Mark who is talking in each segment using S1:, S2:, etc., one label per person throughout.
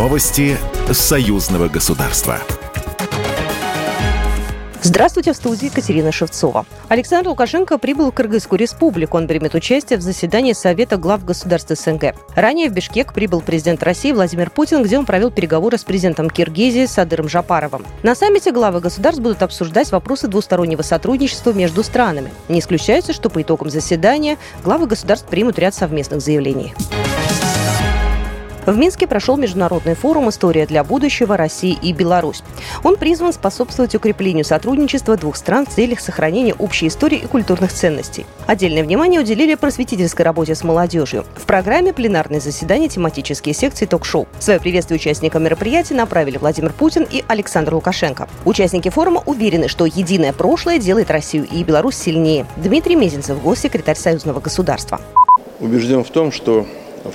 S1: Новости союзного государства.
S2: Здравствуйте, в студии Екатерина Шевцова. Александр Лукашенко прибыл в Кыргызскую республику. Он примет участие в заседании Совета глав государств СНГ. Ранее в Бишкек прибыл президент России Владимир Путин, где он провел переговоры с президентом Киргизии Садыром Жапаровым. На саммите главы государств будут обсуждать вопросы двустороннего сотрудничества между странами. Не исключается, что по итогам заседания главы государств примут ряд совместных заявлений. В Минске прошел международный форум «История для будущего. России и Беларусь». Он призван способствовать укреплению сотрудничества двух стран в целях сохранения общей истории и культурных ценностей. Отдельное внимание уделили просветительской работе с молодежью. В программе пленарные заседания, тематические секции, ток-шоу. Свое приветствие участникам мероприятия направили Владимир Путин и Александр Лукашенко. Участники форума уверены, что единое прошлое делает Россию и Беларусь сильнее. Дмитрий Мезенцев, госсекретарь Союзного государства.
S3: Убежден в том, что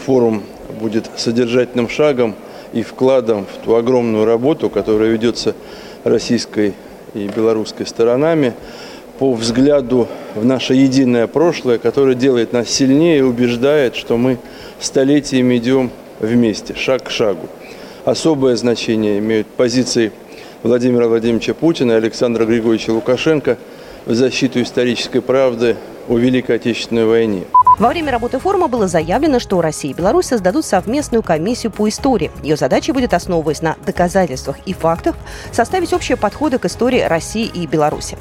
S3: форум будет содержательным шагом и вкладом в ту огромную работу, которая ведется российской и белорусской сторонами по взгляду в наше единое прошлое, которое делает нас сильнее и убеждает, что мы столетиями идем вместе, шаг к шагу. Особое значение имеют позиции Владимира Владимировича Путина и Александра Григорьевича Лукашенко в защиту исторической правды о Великой Отечественной войне.
S2: Во время работы форума было заявлено, что Россия и Беларусь создадут совместную комиссию по истории. Ее задача будет, основываясь на доказательствах и фактах, составить общие подходы к истории России и Беларуси.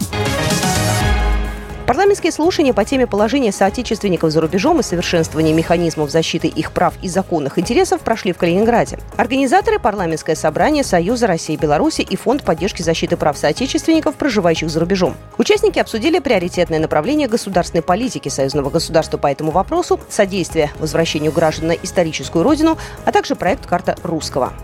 S2: Парламентские слушания по теме положения соотечественников за рубежом и совершенствования механизмов защиты их прав и законных интересов прошли в Калининграде. Организаторы – парламентское собрание Союза России и Беларуси и Фонд поддержки защиты прав соотечественников, проживающих за рубежом. Участники обсудили приоритетное направление государственной политики союзного государства по этому вопросу, содействие возвращению граждан на историческую родину, а также проект «Карта русского».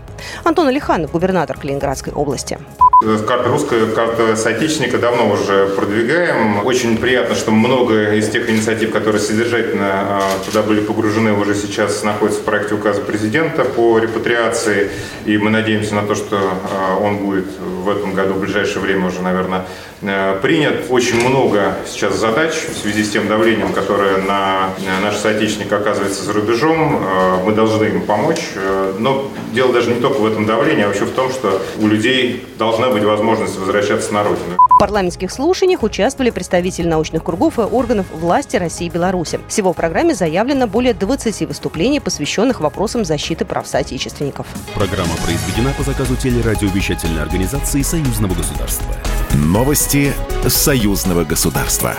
S2: Антон Алиханов, губернатор Калининградской области.
S4: Карта русская, карта соотечественника давно уже продвигаем. Очень приятно, что много из тех инициатив, которые содержательно а, туда были погружены, уже сейчас находятся в проекте указа президента по репатриации. И мы надеемся на то, что а, он будет в этом году, в ближайшее время уже, наверное, Э, принят. Очень много сейчас задач в связи с тем давлением, которое на наших соотечественников оказывается за рубежом. Э, мы должны им помочь. Э, но дело даже не только в этом давлении, а вообще в том, что у людей должна быть возможность возвращаться на родину.
S2: В парламентских слушаниях участвовали представители научных кругов и органов власти России и Беларуси. Всего в программе заявлено более 20 выступлений, посвященных вопросам защиты прав соотечественников.
S1: Программа произведена по заказу телерадиовещательной организации Союзного государства. Новости союзного государства.